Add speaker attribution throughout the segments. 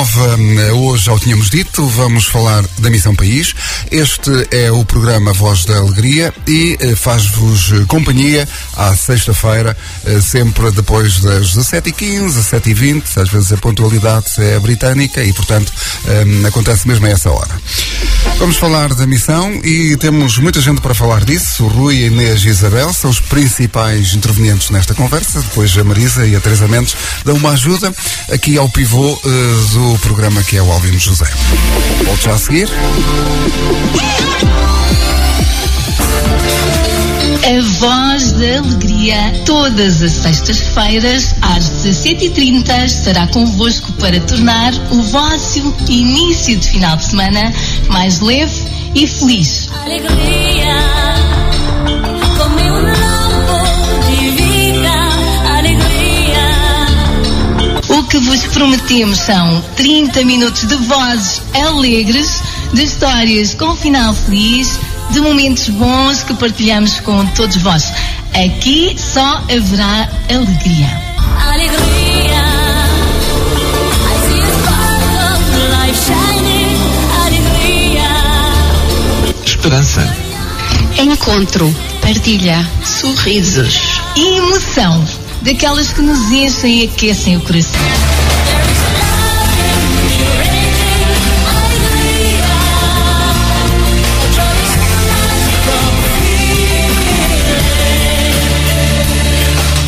Speaker 1: Nova, hoje, já o tínhamos dito, vamos falar da Missão País. Este é o programa Voz da Alegria e eh, faz-vos companhia à sexta-feira, eh, sempre depois das 17h15, 17h20, às vezes a pontualidade é britânica e, portanto, eh, acontece mesmo a essa hora. Vamos falar da missão e temos muita gente para falar disso. O Rui, a Inês e a Isabel são os principais intervenientes nesta conversa. Depois a Marisa e a Teresa Mendes dão uma ajuda aqui ao pivô uh, do programa que é o Alvino José. Volte já a seguir.
Speaker 2: A Voz da Alegria, todas as sextas-feiras, às 17h30, estará convosco para tornar o vosso início de final de semana mais leve e feliz. Alegria, vos prometemos são 30 minutos de vozes alegres, de histórias com final feliz de momentos bons que partilhamos com todos vós. Aqui só haverá alegria. Alegria.
Speaker 3: Esperança.
Speaker 4: Encontro, partilha, sorrisos
Speaker 2: e emoção, daquelas que nos enchem e aquecem o coração.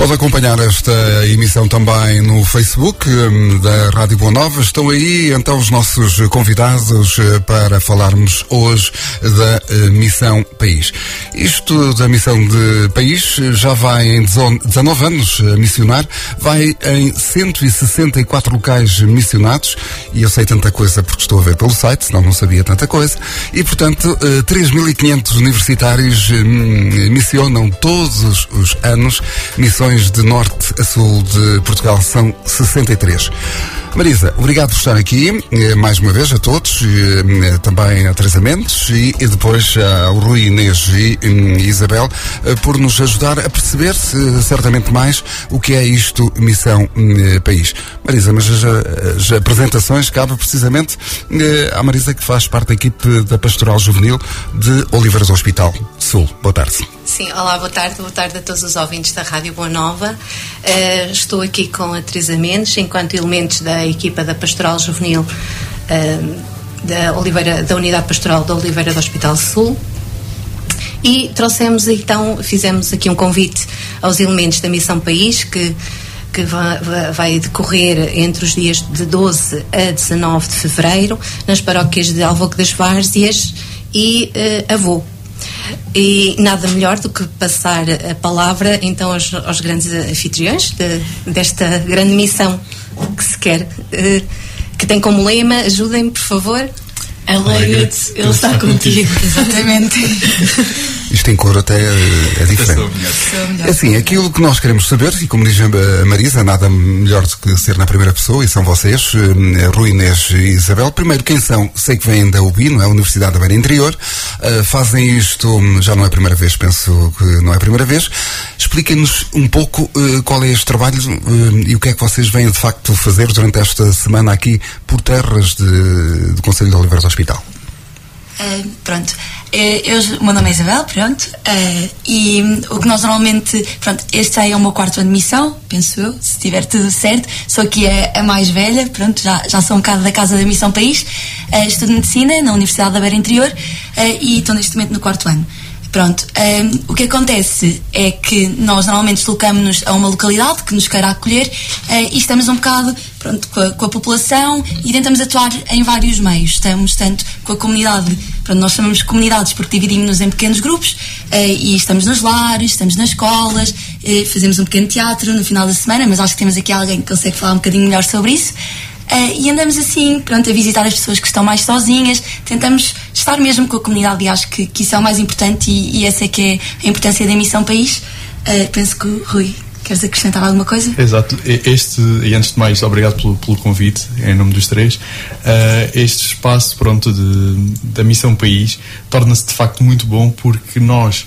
Speaker 1: Pode acompanhar esta emissão também no Facebook hum, da Rádio Boa Nova. Estão aí então os nossos convidados eh, para falarmos hoje da eh, Missão País. Isto da Missão de País já vai em 19 anos a missionar, vai em 164 locais missionados e eu sei tanta coisa porque estou a ver pelo site, senão não sabia tanta coisa. E portanto, 3.500 eh, universitários hum, missionam todos os anos missões de norte a sul de Portugal são 63. Marisa, obrigado por estar aqui, eh, mais uma vez a todos, eh, também a Teresa Mendes e, depois ao Rui Inês e Isabel, eh, por nos ajudar a perceber certamente mais o que é isto Missão País. Marisa, mas as, as apresentações cabe precisamente à Marisa que faz parte da equipe da Pastoral Juvenil de Oliveiras Hospital Sul. Boa tarde.
Speaker 5: Sim, olá, boa tarde, boa tarde a todos os ouvintes da Rádio Boa Nova. Uh, estou aqui com a Teresa Mendes, enquanto elementos da equipa da Pastoral Juvenil uh, da, Oliveira, da Unidade Pastoral da Oliveira do Hospital Sul. E trouxemos então, fizemos aqui um convite aos elementos da Missão País, que, que vai, vai decorrer entre os dias de 12 a 19 de fevereiro, nas paróquias de Alvoque das Várzeas e uh, Avô. E nada melhor do que passar a palavra então aos, aos grandes anfitriões de, desta grande missão que se quer, uh, que tem como lema: ajudem-me, por favor.
Speaker 4: Alegra-te, ele está contigo.
Speaker 5: Exatamente.
Speaker 1: Isto em cor até é diferente. É assim, aquilo que nós queremos saber, e como diz a Marisa, nada melhor do que ser na primeira pessoa, e são vocês, eh, Rui Inês e Isabel. Primeiro, quem são? Sei que vêm da UBI, não é? Universidade da Beira Interior. Uh, fazem isto, já não é a primeira vez, penso que não é a primeira vez. Expliquem-nos um pouco uh, qual é este trabalho uh, e o que é que vocês vêm de facto fazer durante esta semana aqui por terras de, do Conselho de Oliveira do Hospital.
Speaker 4: Uh, pronto, eh, eu, o meu nome é Isabel, pronto, uh, e o que nós normalmente, pronto, este aí é o meu quarto ano de missão, penso eu, se estiver tudo certo, sou aqui a, a, mais velha, pronto, já, já sou um bocado da Casa da Missão País, uh, estudo Medicina na Universidade da Beira Interior e estou neste momento no quarto ano. Pronto, um, o que acontece é que nós normalmente deslocamos-nos a uma localidade que nos queira acolher uh, e estamos um bocado pronto, com, a, com a população e tentamos atuar em vários meios. Estamos tanto com a comunidade, pronto, nós chamamos comunidades porque dividimos-nos em pequenos grupos uh, e estamos nos lares, estamos nas escolas, uh, fazemos um pequeno teatro no final da semana, mas acho que temos aqui alguém que consegue falar um bocadinho melhor sobre isso. Uh, e andamos assim, pronto, a visitar as pessoas que estão mais sozinhas, tentamos estar mesmo com a comunidade e acho que, que isso é o mais importante e, e essa é que é a importância da missão país. Uh, penso que Rui Queres acrescentar alguma coisa?
Speaker 3: Exato. Este, e antes de mais, obrigado pelo, pelo convite, em nome dos três. Uh, este espaço, pronto, de, da Missão País torna-se de facto muito bom porque nós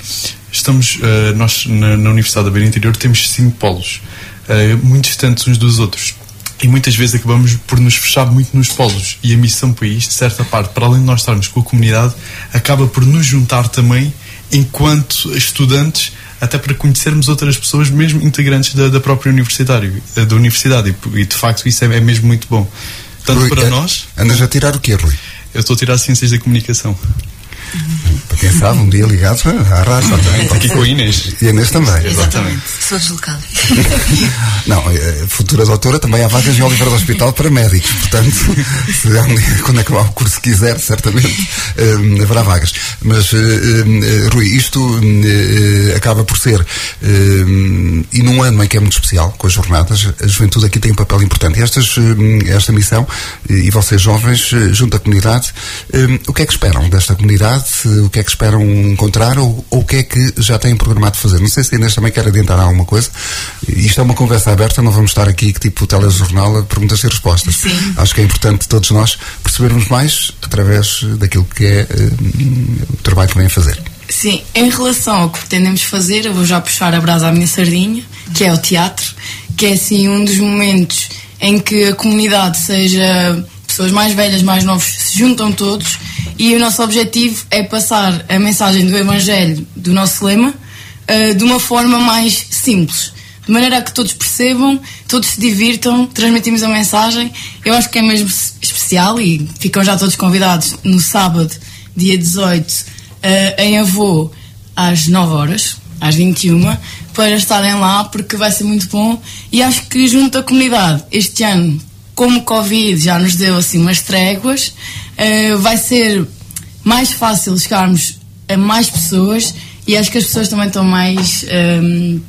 Speaker 3: estamos, uh, nós na, na, Universidade da Beira Interior temos cinco polos, uh, muito distantes uns dos outros. E muitas vezes acabamos por nos fechar muito nos polos. E a missão país, de certa parte, para além de nós estarmos com a comunidade, acaba por nos juntar também enquanto estudantes até para conhecermos outras pessoas, mesmo integrantes da, da própria universitário, da universidade. E, e de facto isso é, é mesmo muito bom. Tanto Rui, para é, nós
Speaker 1: andas a tirar o quê, Rui?
Speaker 3: eu estou a tirar Ciências da Comunicação.
Speaker 1: Para quem sabe, um dia ligado à rádio também.
Speaker 3: Aqui com a Inês.
Speaker 1: E a Inês também.
Speaker 4: Exatamente. Sou deslocada.
Speaker 1: Não, eh, futura doutora, também há vagas em Oliveira do Hospital para médicos. Portanto, se um dia, quando acabar o curso quiser, certamente um, haverá vagas. Mas, uh, uh, Rui, isto uh, acaba por ser, e num ano em que é muito especial, com as jornadas, a juventude aqui tem um papel importante. E estas, esta missão, e vocês jovens, junto à comunidade, o que é que esperam desta comunidade? o que é que esperam encontrar ou, ou, o que é que já têm programado fazer. Não sei se a Inês também quer adiantar alguma coisa. Isto é uma conversa aberta, não vamos estar aqui tipo telejornal a perguntas e respostas.
Speaker 4: Sim.
Speaker 1: Acho que é importante todos nós percebermos mais através daquilo que é uh, o trabalho que vêm fazer.
Speaker 6: Sim, em relação ao que pretendemos fazer, eu vou já puxar a brasa à minha sardinha, que é o teatro, que é assim um dos momentos em que a comunidade, seja pessoas mais velhas, mais novos, se juntam todos e o nosso objetivo é passar a mensagem do Evangelho, do nosso lema, uh, de uma forma mais simples. De maneira a que todos percebam, todos se divirtam, transmitimos a mensagem. Eu acho que é mesmo especial e ficam já todos convidados no sábado, dia 18, uh, eh, em Avô, às 9 horas, às 21, para estarem lá, porque vai ser muito bom. E acho que junto à comunidade, este ano, como o Covid já nos deu assim umas tréguas, uh, vai ser mais fácil chegarmos a mais pessoas e acho que as pessoas também estão mais. Um, ehm,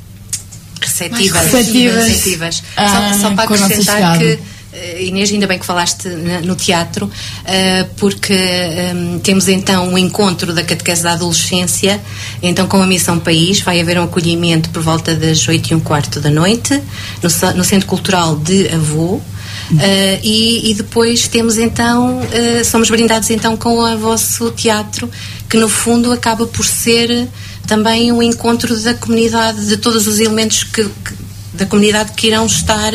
Speaker 5: receptivas.
Speaker 6: receptivas,
Speaker 5: receptivas. Ah, só, só para acrescentar que eh, Inês, ainda bem que falaste no teatro, uh, porque ehm, temos então um encontro da catequese da adolescência, então com a Missão País, vai haver um acolhimento por volta das 8 e um quarto da noite, no, no Centro Cultural de Avô, Uh, e, e, depois temos então, uh, somos brindados então com o vosso teatro, que no fundo acaba por ser também um encontro da comunidade, de todos os elementos que, que da comunidade que irão estar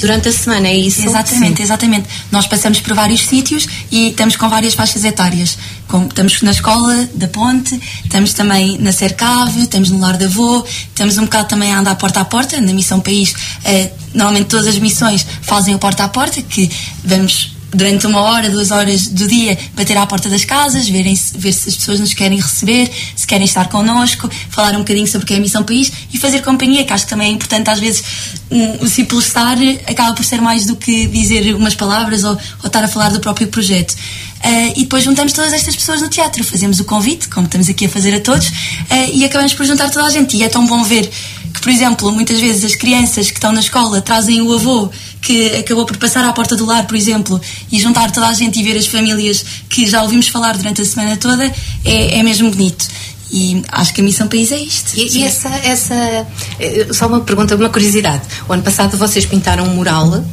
Speaker 5: durante a semana, é isso?
Speaker 4: Exatamente, Sim. exatamente. Nós passamos por vários sítios e estamos com várias faixas etárias. Com, estamos na escola da Ponte, estamos também na Cercave, estamos no Lar da Avô, estamos um bocado também a andar porta a porta, na Missão País. Eh, normalmente todas as missões fazem o porta a porta, que vamos durante uma hora, duas horas do dia, bater à porta das casas, verem ver se as pessoas nos querem receber, se querem estar connosco, falar um bocadinho sobre o que é a Missão País e fazer companhia, que acho que também é importante, às vezes, um, o simples estar acaba por ser mais do que dizer umas palavras ou, ou estar a falar do próprio projeto. Uh, e depois juntamos todas estas pessoas no teatro, fazemos o convite, como estamos aqui a fazer a todos, uh, e acabamos por juntar toda a gente. E é tão bom ver que, por exemplo, muitas vezes as crianças que estão na escola trazem o avô que acabou por passar à porta do lar, por exemplo, e juntar toda a gente e ver as famílias que já ouvimos falar durante a semana toda, é, é mesmo bonito. E acho que a missão país é isto.
Speaker 5: E, e essa, essa. Eh, só uma pergunta, uma curiosidade. O ano passado vocês pintaram um mural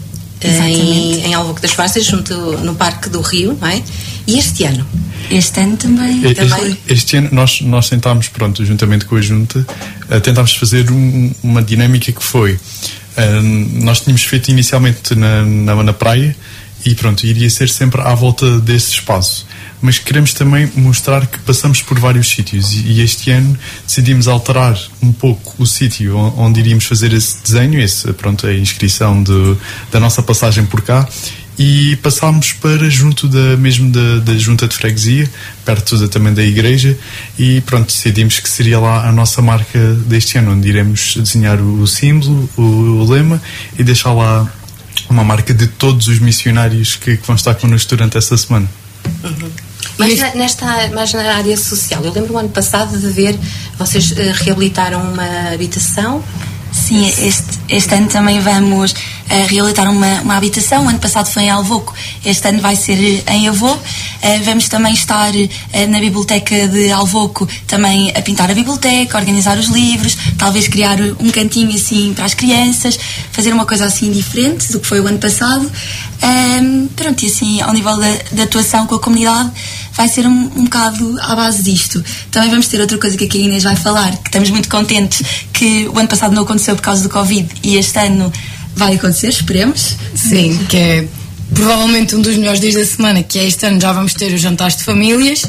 Speaker 5: em, em Alvoque das Farsas, junto no Parque do Rio, não é? E este ano?
Speaker 4: Este ano também. Este,
Speaker 3: também. este ano nós, nós tentámos, pronto, juntamente com a Junta, uh, tentámos fazer um, uma dinâmica que foi. Uh, nós tínhamos feito inicialmente na, na, na praia e pronto, iria ser sempre à volta desse espaço mas queremos também mostrar que passamos por vários sítios e, este ano decidimos alterar um pouco o sítio onde iríamos fazer esse desenho, esse, pronto, a inscrição de, da nossa passagem por cá e passámos para junto da mesmo da, da junta de freguesia, perto da, também da igreja e pronto, decidimos que seria lá a nossa marca deste ano, onde iremos desenhar o, o símbolo, o, o, lema e deixar lá uma marca de todos os missionários que, que vão estar connosco durante essa semana.
Speaker 5: Uhum. Mas na, nesta, mas na área social, eu lembro o ano passado de ver, vocês uh, reabilitaram uma habitação
Speaker 4: Sim, este, este ano também vamos uh, realizar uma, uma habitação. O ano passado foi em Alvoco, este ano vai ser em Avô. Uh, vamos também estar uh, na biblioteca de Alvoco, também a pintar a biblioteca, organizar os livros, talvez criar um cantinho assim para as crianças, fazer uma coisa assim diferente do que foi o ano passado. Um, pronto, e assim, ao nível da, da atuação com a comunidade, vai ser um, um bocado à base disto. Também vamos ter outra coisa que a Inês vai falar, que estamos muito contentes que o ano passado não aconteceu por causa do Covid e este ano vai acontecer, esperemos.
Speaker 6: Sim, que é provavelmente um dos melhores dias da semana, que é este ano já vamos ter os jantares de famílias,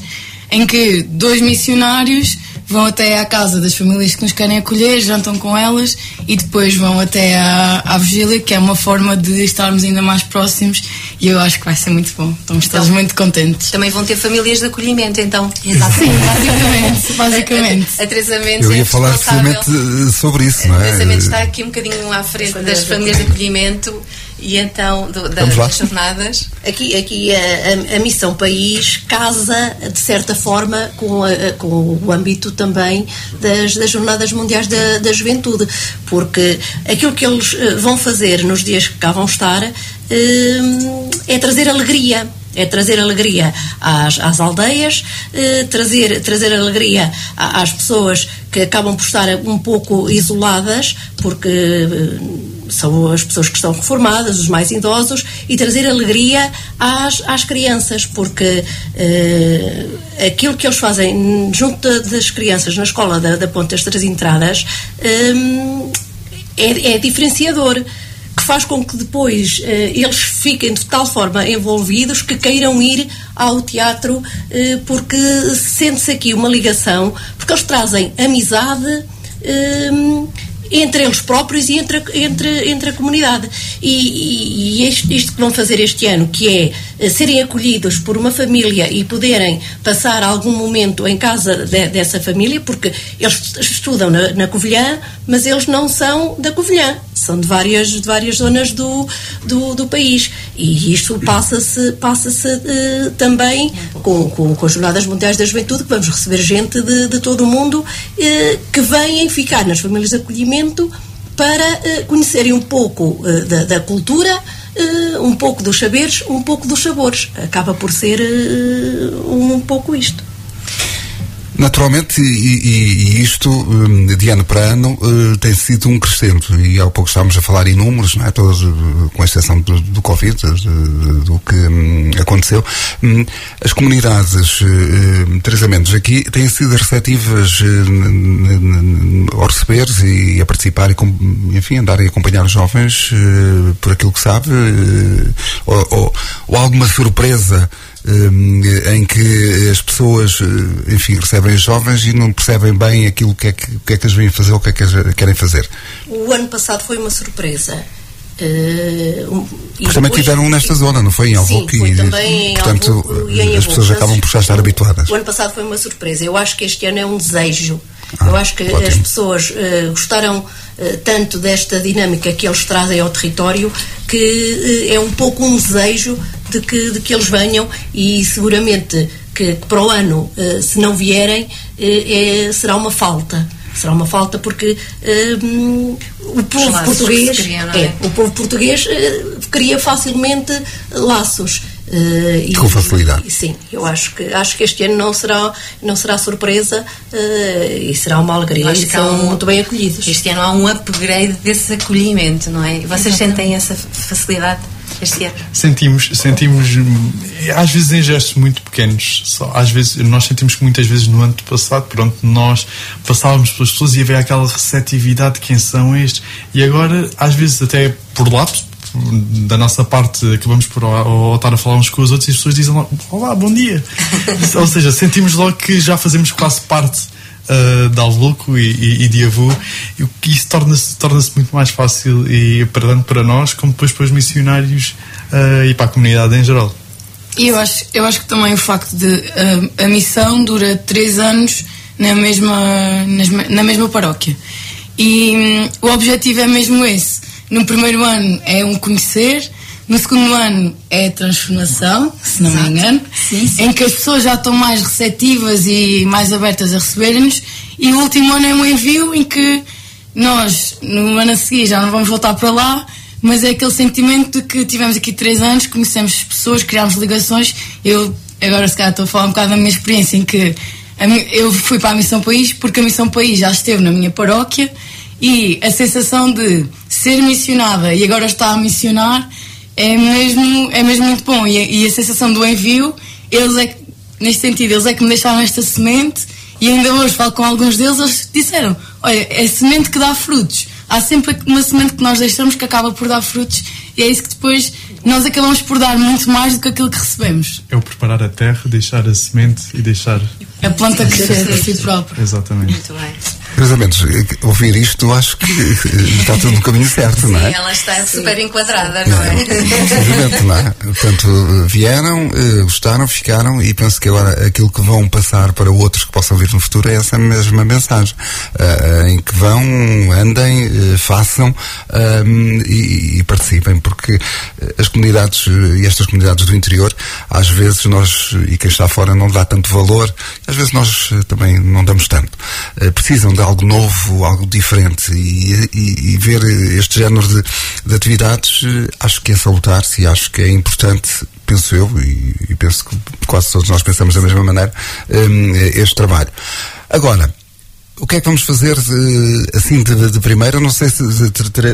Speaker 6: em que dois missionários vão até à casa das famílias que nos querem acolher, jantam com elas e depois vão até à, à vigília, que é uma forma de estarmos ainda mais próximos e eu acho que vai ser muito bom. Estamos então, todos muito contentes.
Speaker 5: Também vão ter famílias de acolhimento, então.
Speaker 6: Exatamente. Sim, basicamente. basicamente.
Speaker 5: A, a, a Teresa Mendes
Speaker 1: Eu ia é falar precisamente sobre isso, não é?
Speaker 5: A Teresa Mendes está aqui um bocadinho à frente das famílias de acolhimento e então, do, da, das jornadas?
Speaker 7: Aqui, aqui a, a, Missão País casa, de certa forma, com, a, com o âmbito também das, das Jornadas Mundiais da, da Juventude, porque aquilo que eles eh, vão fazer nos dias que cá vão estar eh, é trazer alegria. É trazer alegria às, às aldeias, eh, trazer, trazer alegria às pessoas que acabam por estar um pouco isoladas, porque eh, são as pessoas que estão reformadas, os mais idosos, e trazer alegria às, às crianças, porque eh, aquilo que eles fazem junto das crianças na escola da, da Ponte das Três Entradas eh, é, é diferenciador que faz com que depois eh, eles fiquem de tal forma envolvidos que queiram ir ao teatro eh, porque sente-se aqui uma ligação, porque eles trazem amizade. Eh, entre eles próprios e entre, entre, entre a comunidade. E, e, e isto, isto, que vão fazer este ano, que é eh, serem acolhidos por uma família e poderem passar algum momento em casa de, dessa família, porque eles estudam na, na Covilhã, mas eles não são da Covilhã, são de várias, de várias zonas do, do, do país. E isto passa-se passa uh, também com, com, com, as Jornadas Mundiais da Juventude, que vamos receber gente de, de todo o mundo uh, que vêm ficar nas famílias de acolhimento para uh, conhecerem um pouco da, da, cultura, um pouco dos saberes, um pouco dos sabores. Acaba por ser um pouco isto.
Speaker 1: Naturalmente, e, e, isto hum, de ano para ano uh, tem sido um crescendo e há pouco estávamos a falar em números, não é? Todos, uh, com exceção do, do Covid, uh, do que um, aconteceu. Um, as comunidades, uh, tratamentos aqui têm sido receptivas ao receber e a participar e, enfim, andar e acompanhar os jovens por aquilo que sabe, ou, ou, ou alguma surpresa eh, em que as pessoas, eh, enfim, recebem os jovens e não percebem bem aquilo que é que, que, é que eles vêm fazer ou o que é que querem fazer.
Speaker 7: O ano passado foi uma surpresa. Uh,
Speaker 1: também tiveram nesta zona, não foi? Em?
Speaker 7: Sim, foi também
Speaker 1: portanto,
Speaker 7: Alvoque e em
Speaker 1: as pessoas acabam por já estar habituadas.
Speaker 7: O ano passado foi uma surpresa. Eu acho que este ano é um desejo. Ah, Eu acho que ótimo. as pessoas uh, gostaram uh, tanto desta dinâmica que eles trazem ao território que é um pouco um desejo de que, de que eles venham e seguramente que, que para o ano, uh, se não vierem, uh, será uma falta. Será uma falta porque uh, o povo português criam, é? é? o povo português cria facilmente laços.
Speaker 1: Uh, Com facilidade.
Speaker 7: E, sim, eu acho que, acho que este ano não será, não será surpresa uh, e será uma alegria e são um, muito bem acolhidos.
Speaker 5: Este ano há um upgrade desse acolhimento, não é? Vocês Exatamente. sentem essa facilidade? Este ano?
Speaker 3: Sentimos, sentimos às vezes em gestos muito pequenos. Só, às vezes, nós sentimos que muitas vezes no ano passado, pronto, nós passávamos pelas pessoas e havia aquela receptividade de quem são estes. E agora, às vezes, até por lápis, da nossa parte acabamos por ou, estar a falar uns com os outros e as pessoas dizem logo, olá, bom dia. ou seja, sentimos logo que já fazemos quase parte uh, de Alvoco e, e, e de Avu, e isso torna-se torna muito mais fácil e tanto para nós como depois para os missionários uh, e para a comunidade em geral.
Speaker 6: E eu acho, eu acho que também o facto de uh, a missão dura três anos na mesma, na mesma paróquia. E um, o objetivo é mesmo esse. No primeiro ano é um conhecer, no segundo ano é transformação, se não Exato. me engano, sim, sim. em que as pessoas já estão mais receptivas e mais abertas a receberem-nos. E o último ano é um envio em que nós, no ano a seguir, já não vamos voltar para lá, mas é aquele sentimento de que tivemos aqui três anos, conhecemos as pessoas, criámos ligações. Eu, agora se calhar estou a falar um bocado da minha experiência, em que eu fui para a Missão País porque a Missão País já esteve na minha paróquia e a sensação de ser missionada e agora estar a missionar é mesmo, é mesmo muito bom. E a, e a sensação do envio, eles é que, neste sentido, eles é que me deixaram esta semente e ainda hoje falo com alguns deles, eles disseram, olha, é semente que dá frutos. há sempre uma semente que nós deixamos que acaba por dar frutos e é isso que depois nós acabamos por dar muito mais do que aquilo que recebemos.
Speaker 3: É o preparar a terra, deixar a semente e deixar.
Speaker 6: A planta crescer por si própria.
Speaker 3: Exatamente.
Speaker 5: Muito bem.
Speaker 1: Cruzamentos, ouvir isto, acho que está tudo no caminho certo, não é?
Speaker 5: Sim, ela está super enquadrada, não é?
Speaker 1: Precisamente, não é? Portanto, vieram, eh, gostaram, ficaram e penso que agora aquilo que vão passar para outros que possam vir no futuro é essa mesma mensagem. Uh, em que vão, andem, façam um, e, participem, porque as comunidades e estas comunidades do interior, às vezes nós, e quem está fora não dá tanto valor, às vezes nós também não damos tanto. Precisam de algo novo, algo diferente e, e, e ver este género de, de, atividades acho que é salutar e acho que é importante penso eu, e, e, penso que quase todos nós pensamos da mesma maneira, um, este trabalho. Agora, o que é que vamos fazer de, assim de, de primeira? Não sei se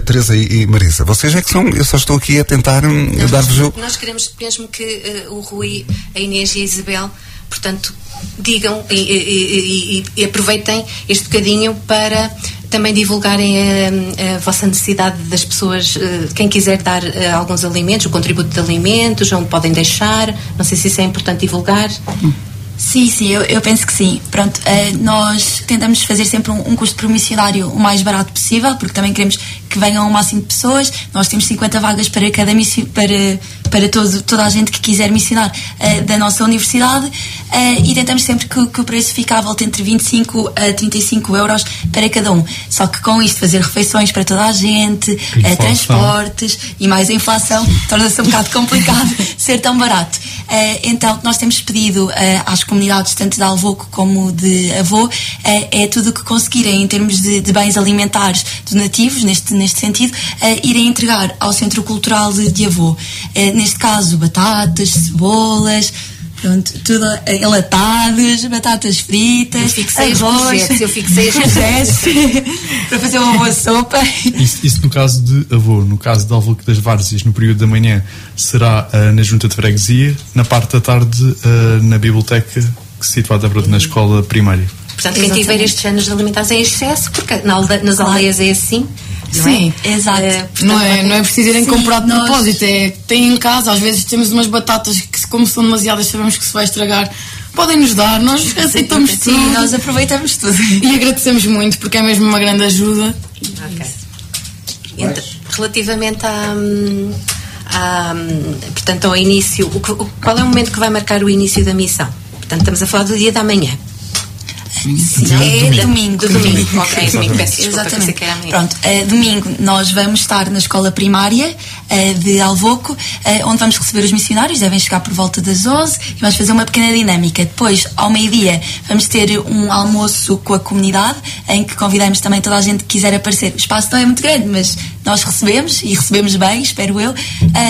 Speaker 1: Teresa e Marisa, vocês é que são, eu só estou aqui a tentar dar-vos o.
Speaker 5: Nós queremos mesmo que uh, o Rui, a Inês e a Isabel, portanto, digam e, e, e, e, aproveitem este bocadinho para também divulgarem a, a vossa necessidade das pessoas, eh, quem quiser dar eh, alguns alimentos, o contributo de alimentos, onde podem deixar. Não sei se isso é importante divulgar.
Speaker 4: Sim, sim, eu, eu, penso que sim. Pronto, uh, nós tentamos fazer sempre um, um custo promissionário o mais barato possível, porque também queremos que venham o máximo de pessoas. Nós temos 50 vagas para cada para, para todo, toda a gente que quiser missionar uh, da nossa universidade uh, e tentamos sempre que, que, o preço fique à volta entre 25 a 35 euros para cada um. Só que com isto fazer refeições para toda a gente, transportes e mais a inflação, torna-se um bocado complicado ser tão barato. então, o que nós temos pedido às comunidades, tanto de Alvoco como de Avô, é, tudo o que conseguirem em termos de, de, bens alimentares donativos, neste, neste sentido, irem entregar ao Centro Cultural de, de Avô. É, neste caso, batatas, cebolas, Pronto, tudo enlatados, batatas fritas, eu
Speaker 5: fixei arroz. eu fixei
Speaker 4: para fazer uma boa sopa.
Speaker 3: Isso, isso, no caso de avô, no caso de Alvoque das Várzeas, no período da manhã, será uh, na junta de freguesia, na parte da tarde uh, na biblioteca situada na escola primária.
Speaker 5: Portanto, quem tiver estes géneros alimentares é excesso, porque na alde nas aldeias é assim.
Speaker 6: Sim, é? exato. É, portanto, não, é, não é preciso irem comprar de nós... propósito, é tem em casa, às vezes temos umas batatas que, como são demasiadas, sabemos que se vai estragar. Podem nos dar, nós aceitamos sim, tudo.
Speaker 4: Sim, nós aproveitamos tudo.
Speaker 6: E agradecemos muito, porque é mesmo uma grande ajuda.
Speaker 5: Ok. Então, relativamente a. a portanto, ao início, o, qual é o momento que vai marcar o início da missão? Portanto, estamos a falar do dia da manhã.
Speaker 4: Sim, é domingo.
Speaker 5: Do domingo, ok, domingo, peço desculpa, Exatamente. Que era
Speaker 4: Pronto, uh, domingo nós vamos estar na escola primária uh, de Alvoco, uh, onde vamos receber os missionários, devem chegar por volta das 11 e vamos fazer uma pequena dinâmica. Depois, ao meio-dia, vamos ter um almoço com a comunidade, em que convidamos também toda a gente que quiser aparecer. O espaço não é muito grande, mas nós recebemos e recebemos bem, espero eu,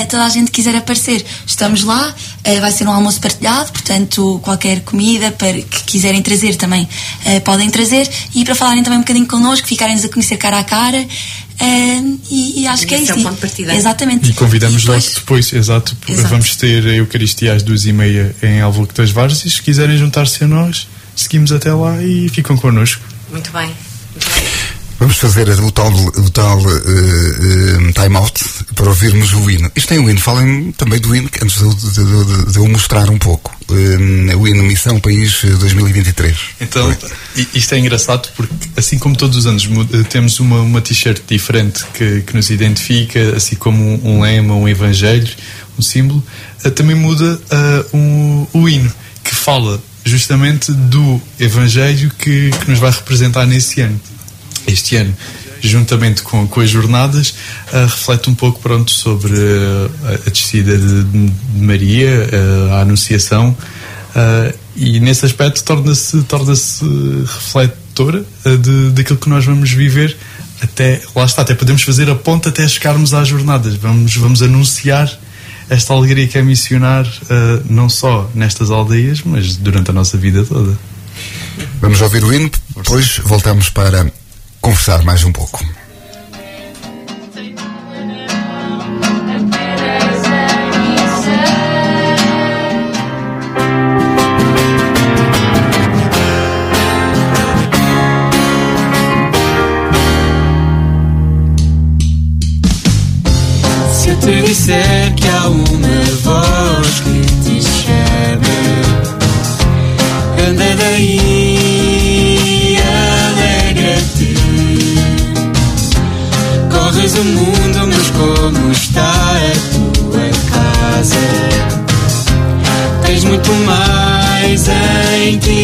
Speaker 4: toda a gente que quiser aparecer. Estamos lá, vai ser um almoço partilhado, portanto, qualquer comida para, que quiserem trazer também uh, podem trazer e para falarem também um bocadinho connosco, ficarem-nos a conhecer cara a cara. Uh, e, e, acho
Speaker 5: e
Speaker 4: que é isso.
Speaker 5: É o ponto de partida.
Speaker 4: Exatamente.
Speaker 3: E convidamos e depois... logo depois, exato, exato, vamos ter a Eucaristia às duas e meia em Alvoque das e se quiserem juntar-se a nós, seguimos até lá e ficam connosco.
Speaker 5: Muito bem.
Speaker 1: Vamos fazer o tal, o tal uh, uh, time-out para ouvirmos o hino. Isto tem o hino, falem também do hino, antes de, de, de, de eu mostrar um pouco. Uh, o hino Missão País 2023.
Speaker 3: Então, isto é engraçado porque, assim como todos os anos, temos uma, uma t-shirt diferente que, que nos identifica, assim como um, um lema, um evangelho, um símbolo, também muda um, o hino, que fala justamente do evangelho que, que nos vai representar nesse ano este ano, juntamente com, com as jornadas, uh, reflete um pouco pronto, sobre uh, a descida de, de Maria, uh, a Anunciação, e nesse aspecto torna-se torna refletora de, daquilo que nós vamos viver até, lá está, até podemos fazer a ponta até chegarmos às jornadas, vamos, vamos anunciar esta alegria que é missionar não só nestas aldeias, mas durante a nossa vida toda.
Speaker 1: Vamos ouvir o hino, depois voltamos para conversar mais um pouco.
Speaker 8: Se eu te disser que há uma do mundo, mas como está a tua casa? Tens muito mais em ti.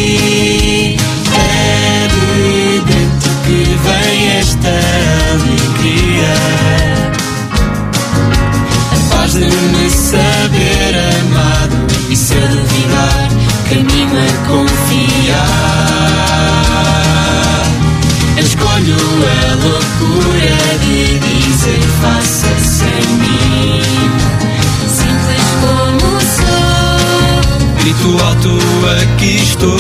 Speaker 8: Estou.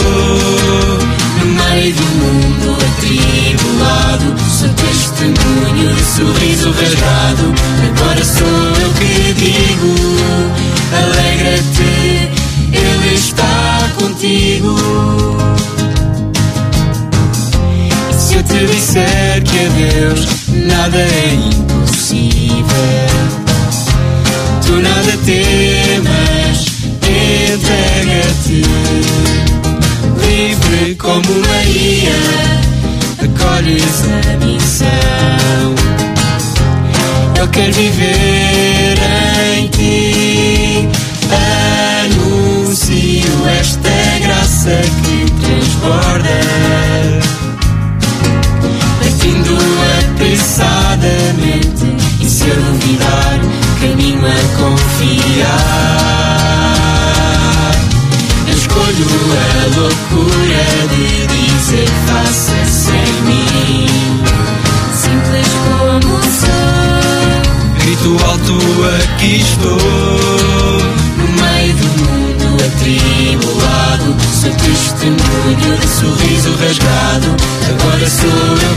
Speaker 8: No meio do mundo atribulado, sou testemunho de sorriso rasgado. Agora sou eu que digo: alegra-te, Ele está contigo. Se eu te disser que a Deus nada é como Maria, acolhes a missão. Eu quero viver em ti. Anuncio esta graça que transborda. Partindo apressadamente. E se eu duvidar, caminho a confiar. Escolho a loucura de dizer faça sem mim.
Speaker 9: Simples como sou.
Speaker 8: Grito alto, aqui estou. No meio do mundo atribulado, sou testemunho de sorriso rasgado. Agora sou eu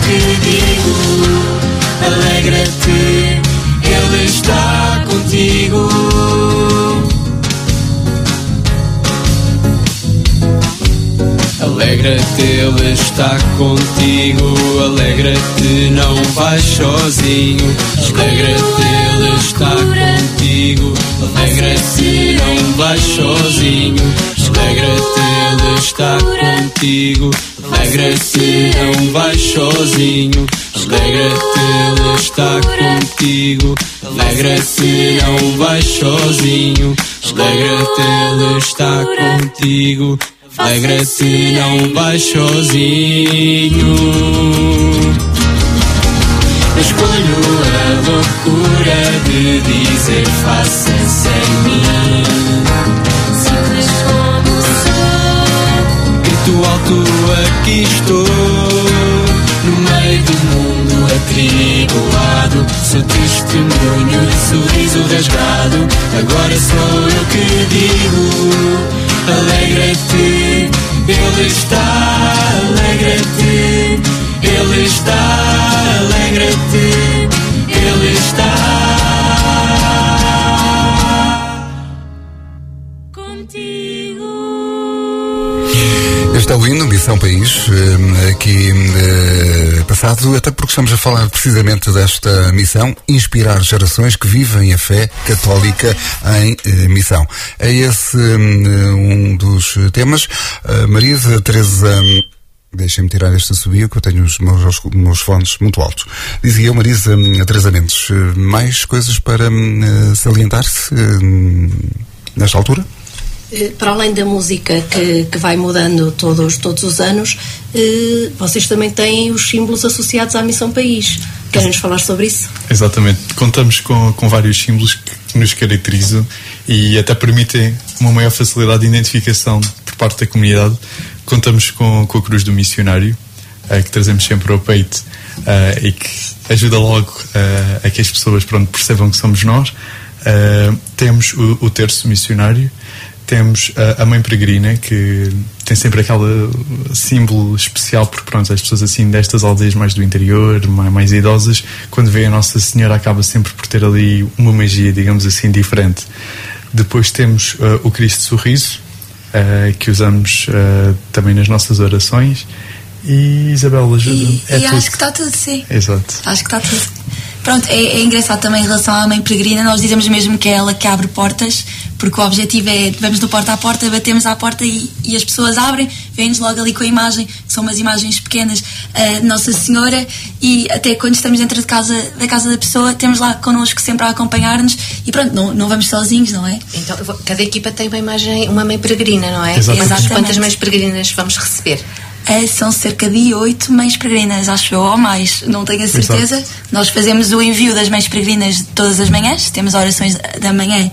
Speaker 8: Alegra-te, Ele está contigo. Alegra-te, não vais sozinho. Alegra-te, Ele está contigo. Alegra-te, não vais sozinho. Alegra-te, Ele está contigo. Alegra-te, não vais sozinho. Alegra-te, Ele está contigo. Alegra-te, não vais sozinho. Alegra-te, Ele está contigo. Alegra-te, não vais sozinho. Eu escolho a loucura de dizer faça sem mim.
Speaker 9: Simples como sou.
Speaker 8: Grito alto, aqui estou. No meio do mundo atribulado, sou testemunho de sorriso rasgado. Agora sou eu que digo: alegra-te, Ele está, alegra-te, Ele está, alegra-te,
Speaker 1: Este é o hino Missão País, eh, aqui eh, passado, até porque estamos a falar precisamente desta missão, inspirar gerações que vivem a fé católica em eh, missão. É esse um dos temas. Maria Teresa Deixem-me tirar este assobio que eu tenho os meus, os meus fones muito altos. Dizia eu, Marisa Teresa Mendes, mais coisas para salientar-se nesta altura?
Speaker 7: Para além da música que, que vai mudando todos, todos os anos, eh, vocês também têm os símbolos associados à Missão País. Querem-nos falar sobre isso?
Speaker 3: Exatamente. Contamos com, com vários símbolos que nos caracterizam e até permitem uma maior facilidade de identificação por parte da comunidade. Contamos com, com a Cruz do Missionário, uh, que trazemos sempre ao peito e que ajuda logo a que as pessoas pronto, percebam que somos nós. temos o, o Terço Missionário, temos a, a, Mãe Peregrina, que tem sempre aquele símbolo especial, porque pronto, as pessoas assim destas aldeias mais do interior, mais, mais idosas, quando vê a Nossa Senhora, acaba sempre por ter ali uma magia, digamos assim, diferente. Depois temos uh, o Cristo Sorriso, uh, que usamos uh, também nas nossas orações. E Isabel, ajuda.
Speaker 4: E, é e acho que está tudo, sim.
Speaker 3: Exato.
Speaker 4: Acho que está tudo. Pronto, é, é engraçado também em relação à mãe peregrina, nós dizemos mesmo que é ela que abre portas, porque o objetivo é, vamos do porta a porta, batemos à porta e, e as pessoas abrem, vêm-nos logo ali com a imagem, que são umas imagens pequenas eh, de Nossa Senhora, e até quando estamos dentro de casa, da casa da pessoa, temos lá connosco sempre a acompanhar-nos, e pronto, não, não vamos sozinhos, não é?
Speaker 5: Então, cada equipa tem uma imagem, uma mãe peregrina, não é?
Speaker 3: Exatamente.
Speaker 5: Mas quantas mães peregrinas vamos receber?
Speaker 4: Eh, são cerca de oito mães peregrinas, acho eu, ou mais, não tenho a certeza. Nós fazemos o envio das mães peregrinas todas as manhãs, temos orações da manhã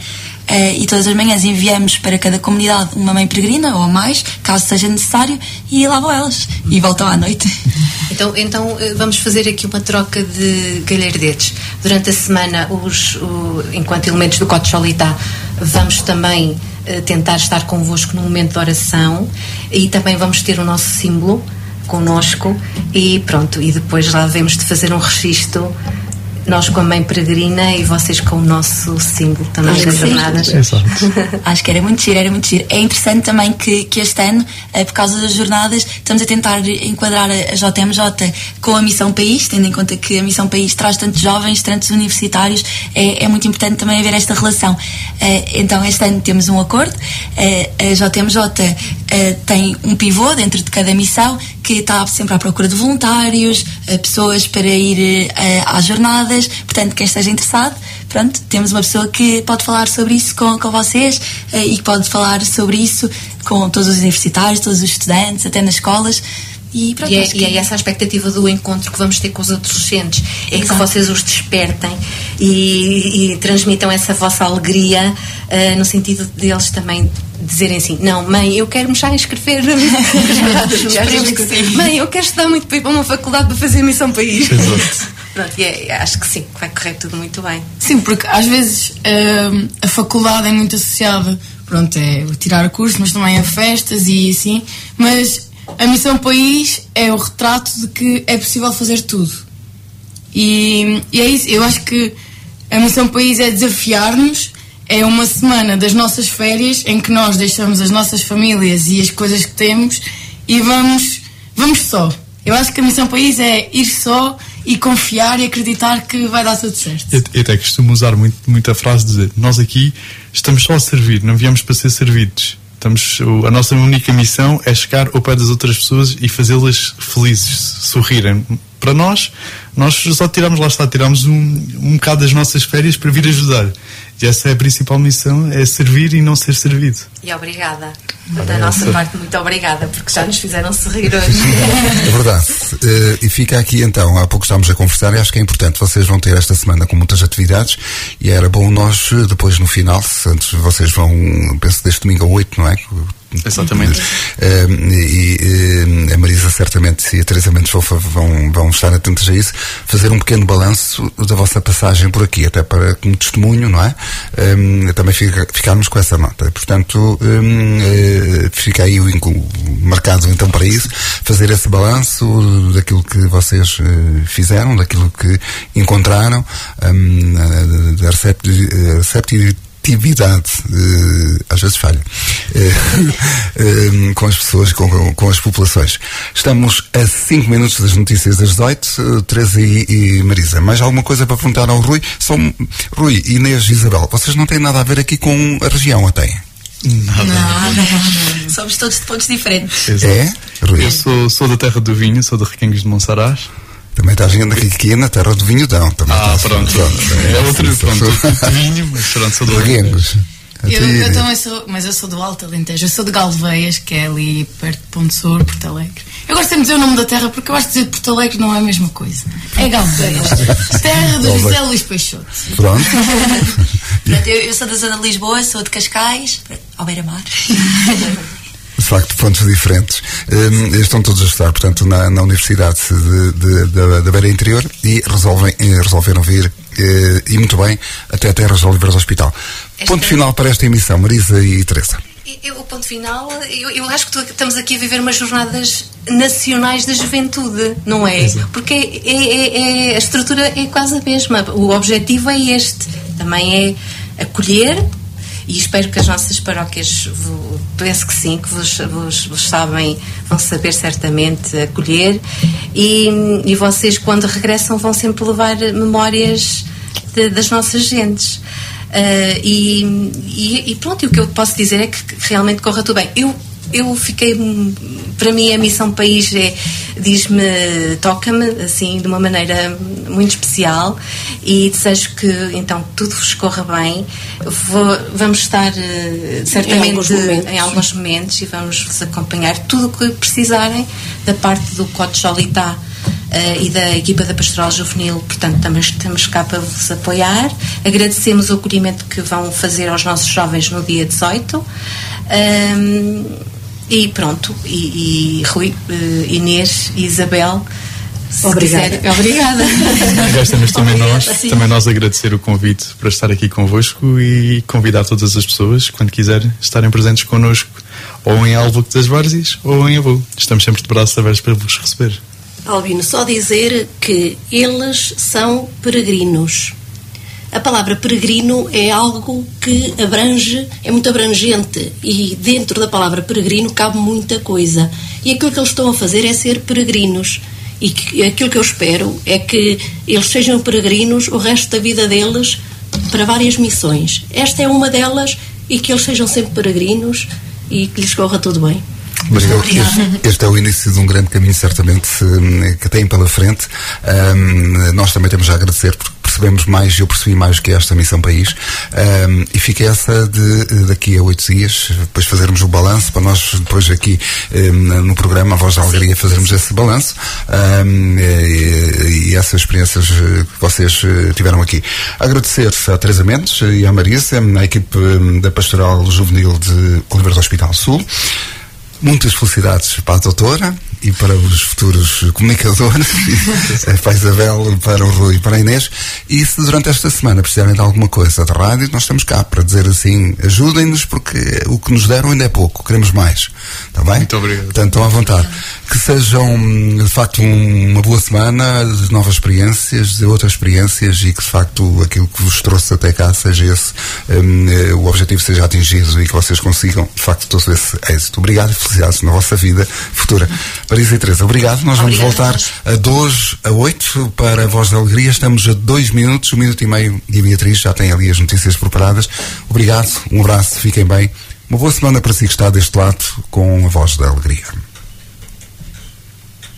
Speaker 4: eh, e todas as manhãs enviamos para cada comunidade uma mãe peregrina ou mais, caso seja necessário, e lá vão elas e voltam à noite.
Speaker 5: Então, então eh, vamos fazer aqui uma troca de galhardetes. Durante a semana, os, o- enquanto elementos do Cote Solitá, vamos também tentar estar convosco no momento de oração. E também vamos ter o nosso símbolo connosco. E pronto, e depois lá devemos de fazer um registro nós com a mãe peregrina e vocês com o nosso símbolo também
Speaker 4: Acho
Speaker 5: das jornadas.
Speaker 3: Exato.
Speaker 4: Acho que era muito giro, era muito giro. É interessante também que, que este ano, eh, por causa das jornadas, estamos a tentar enquadrar a JMJ com a Missão País, tendo em conta que a Missão País traz tantos jovens, tantos universitários, é, é muito importante também haver esta relação. Eh, então, este ano temos um acordo, eh, a JMJ tem um pivô dentro de cada missão que está sempre à procura de voluntários, pessoas para ir às jornadas, portanto, quem esteja interessado, pronto, temos uma pessoa que pode falar sobre isso com, com vocês eh, e que pode falar sobre isso com todos os universitários, todos os estudantes, até nas escolas. E, pronto,
Speaker 5: E é,
Speaker 4: acho
Speaker 5: e
Speaker 4: que-
Speaker 5: é essa a expectativa do encontro que vamos ter com os adolescentes. É que
Speaker 4: Exato.
Speaker 5: vocês os despertem e, e transmitam essa vossa alegria ah, no sentido deles também dizerem assim: Não, mãe, eu quero me já inscrever.
Speaker 4: Esperemos que sim.
Speaker 5: Mãe, eu quero estudar muito para ir para uma faculdade para fazer missão país.
Speaker 3: Exato.
Speaker 5: Pronto, e é- acho que sim, que vai correr tudo muito bem.
Speaker 6: Sim, porque às vezes hum, a faculdade é muito associada, pronto, é tirar curso, mas também a festas e assim. Mas a Missão País é o retrato de que é possível fazer tudo. E, e é isso, eu acho que a Missão País é desafiar-nos. É uma semana das nossas férias em que nós deixamos as nossas famílias e as coisas que temos e vamos, vamos só. Eu acho que a Missão País é ir só e confiar e acreditar que vai dar tudo certo.
Speaker 3: Eu, eu até costumo usar muito, muito a frase de dizer: Nós aqui estamos só a servir, não viemos para ser servidos. Estamos, a nossa única missão é chegar ao pé das outras pessoas e fazê-las felizes, sorrirem. Para nós, nós só tiramos, lá está, tiramos um, um bocado das nossas férias para vir ajudar. E essa é a principal missão: é servir e não ser servido.
Speaker 5: E obrigada. Da nossa parte, muito obrigada, porque já nos fizeram sorrir hoje.
Speaker 1: É verdade. Eh, e fica aqui então, há pouco estávamos a conversar e acho que é importante. Vocês vão ter esta semana com muitas atividades e era bom nós, eh, depois no final, se antes vocês vão, penso deste domingo a 8, não é?
Speaker 3: Exatamente.
Speaker 1: E eh, a Marisa certamente e a Teresa Mendes vão, vão, vão estar atentas a isso, fazer um pequeno balanço da vossa passagem por aqui, até para como testemunho, não é? Eh, também fica, ficarmos com essa nota. Portanto, eh, eh, fica aí o, marcado então para isso, fazer esse balanço daquilo que vocês eh, fizeram, daquilo que encontraram, hum, da recepti- receptividade, eh, às vezes falha, eh, eh, com as pessoas, com, com- com as populações. Estamos a 5 minutos das notícias das 18, eh, Teresa e, e Marisa. Mais alguma coisa para perguntar ao Rui? São, Rui, Inês e Isabel, vocês não têm nada a ver aqui com a região, ou têm?
Speaker 4: Somos todos de pontos diferentes.
Speaker 3: Exato.
Speaker 1: É? Rui?
Speaker 3: Eu sou, sou da terra do vinho, sou de Requengos de Monsaraz.
Speaker 1: Também está gente aqui na terra do vinho, não. Também
Speaker 3: Ah,
Speaker 1: está-
Speaker 3: pronto. É outro pronto, outro vinho, mas pronto, sou do
Speaker 1: Reguengos.
Speaker 6: Eu,
Speaker 1: Até-
Speaker 6: eu também sou, mas eu sou do Alto Alentejo. Eu sou de Galveias, que é ali perto de Ponte Sur, Porto Alegre. Eu gosto sempre de dizer o nome da terra porque eu acho que dizer de Porto Alegre não é a mesma coisa. É Galveias. terra do José Luís Peixoto.
Speaker 1: Pronto.
Speaker 4: Pronto, eu, eu sou da zona de Lisboa, sou de Cascais, pronto, ao beira-mar.
Speaker 1: De facto, pontos diferentes. Hum, estão todos a estudar, portanto, na, na Universidade de, de- da- da Beira Interior e resolvem, eh, resolveram vir, eh, e muito bem, até a Terras de Oliveiras Hospital.
Speaker 5: Esta-
Speaker 1: Ponto final para esta emissão, Marisa e Teresa.
Speaker 5: Eu- o ponto final, eu, eu acho que estamos aqui a viver umas jornadas nacionais da juventude, não é? Porque é- é- é- a estrutura é quase a mesma. O objetivo é este. Também é acolher e espero que as nossas paróquias, penso que sim, que vos, vos, vos sabem, vão saber certamente acolher e, e vocês quando regressam vão sempre levar memórias de- das nossas gentes. Ah, e, e- e pronto, e o que eu posso dizer é que realmente corra tudo bem. Eu, eu fiquei, hum, para mim, a missão país é, diz-me, toca-me, assim, de uma maneira muito especial e desejo que então tudo vos corra bem. Vou- vamos estar eh, certamente
Speaker 7: alguns momentos.
Speaker 5: em alguns momentos e vamos vos acompanhar tudo o que precisarem da parte do Cote Jolitá. eh, e da equipa da Pastoral Juvenil, portanto, também estamos cá para vos apoiar. Agradecemos o acolhimento que vão fazer aos nossos jovens no dia 18. Ahm, e pronto, e, e Rui, eh, Inês e Isabel. se
Speaker 7: Obrigada.
Speaker 5: quiserem- Obrigada.
Speaker 3: Resta-nos também nós,
Speaker 5: Sim.
Speaker 3: também nós agradecer o convite para estar aqui convosco e convidar todas as pessoas, quando quiserem, estarem presentes connosco, ou em Alvoque das Várzeas ou em Avô. Estamos sempre de braços abertos para vos receber.
Speaker 7: Albino, só dizer que eles são peregrinos. A palavra peregrino é algo que abrange, é muito abrangente e dentro da palavra peregrino cabe muita coisa. E aquilo que eles estão a fazer é ser peregrinos. E que, aquilo que eu espero é que eles sejam peregrinos o resto da vida deles para várias missões. Esta é uma delas e que eles sejam sempre peregrinos e que lhes corra tudo bem.
Speaker 1: Mas eu- este, este é o início de um grande caminho, certamente, que têm pela frente. Hum, nós também temos a agradecer porque percebemos mais, eu percebi mais que esta Missão País. Hum, e fica essa de eh, daqui a oito dias, depois fazermos o balanço, para nós depois aqui hum, no programa A Voz da Alegria fazermos esse balanço hum, e, e essas experiências eh, que vocês eh, tiveram aqui. Agradecer a Teresa Mendes e à Marisa, à equipe da Pastoral Juvenil de Oliveira do Hospital Sul. Muitas felicidades para a doutora e para os futuros comunicadores, eh, para a Isabel, para o Rui e para a Inês. E se durante esta semana precisarem de alguma coisa da rádio, nós estamos cá para dizer assim: ajudem-nos, porque o que nos deram ainda é pouco, queremos mais. Está bem?
Speaker 3: Muito obrigado.
Speaker 1: Portanto, estão à vontade. Que sejam, de facto, um- uma boa semana de novas experiências, de outras experiências e que, de facto, aquilo que vos trouxe até cá seja esse, hum, eh, o objetivo seja atingido e que vocês consigam, de facto, todo esse êxito. Obrigado e felicidades na vossa vida futura. Marisa e Teresa, obrigado. Nós vamos
Speaker 4: Obrigada,
Speaker 1: voltar a 2 a 8 para a Voz da Alegria. Estamos a dois minutos, um minuto e meio e a Beatriz já tem ali as notícias preparadas. Obrigado, um abraço, fiquem bem. Uma boa semana para si que está deste lado com a Voz da Alegria.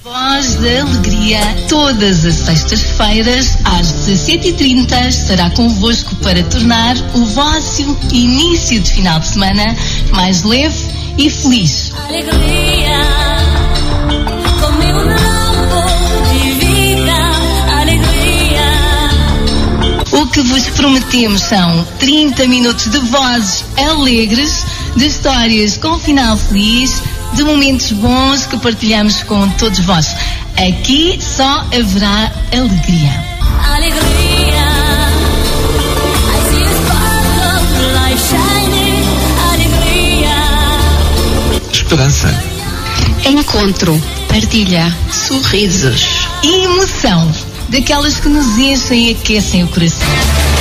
Speaker 2: Voz da Alegria, todas as sextas-feiras, às 17h30, estará convosco para tornar o vosso início de final de semana mais leve e feliz.
Speaker 9: Alegria, comigo não de vida, alegria.
Speaker 2: O que vos prometemos são 30 minutos de vozes alegres, de histórias com final feliz, de momentos bons que partilhamos com todos vós. Aqui só haverá alegria.
Speaker 9: Alegria, I see a spark of light shining. Alegria.
Speaker 10: Esperança.
Speaker 11: Encontro, partilha, sorrisos.
Speaker 2: E emoção, daquelas que nos enchem e aquecem o coração.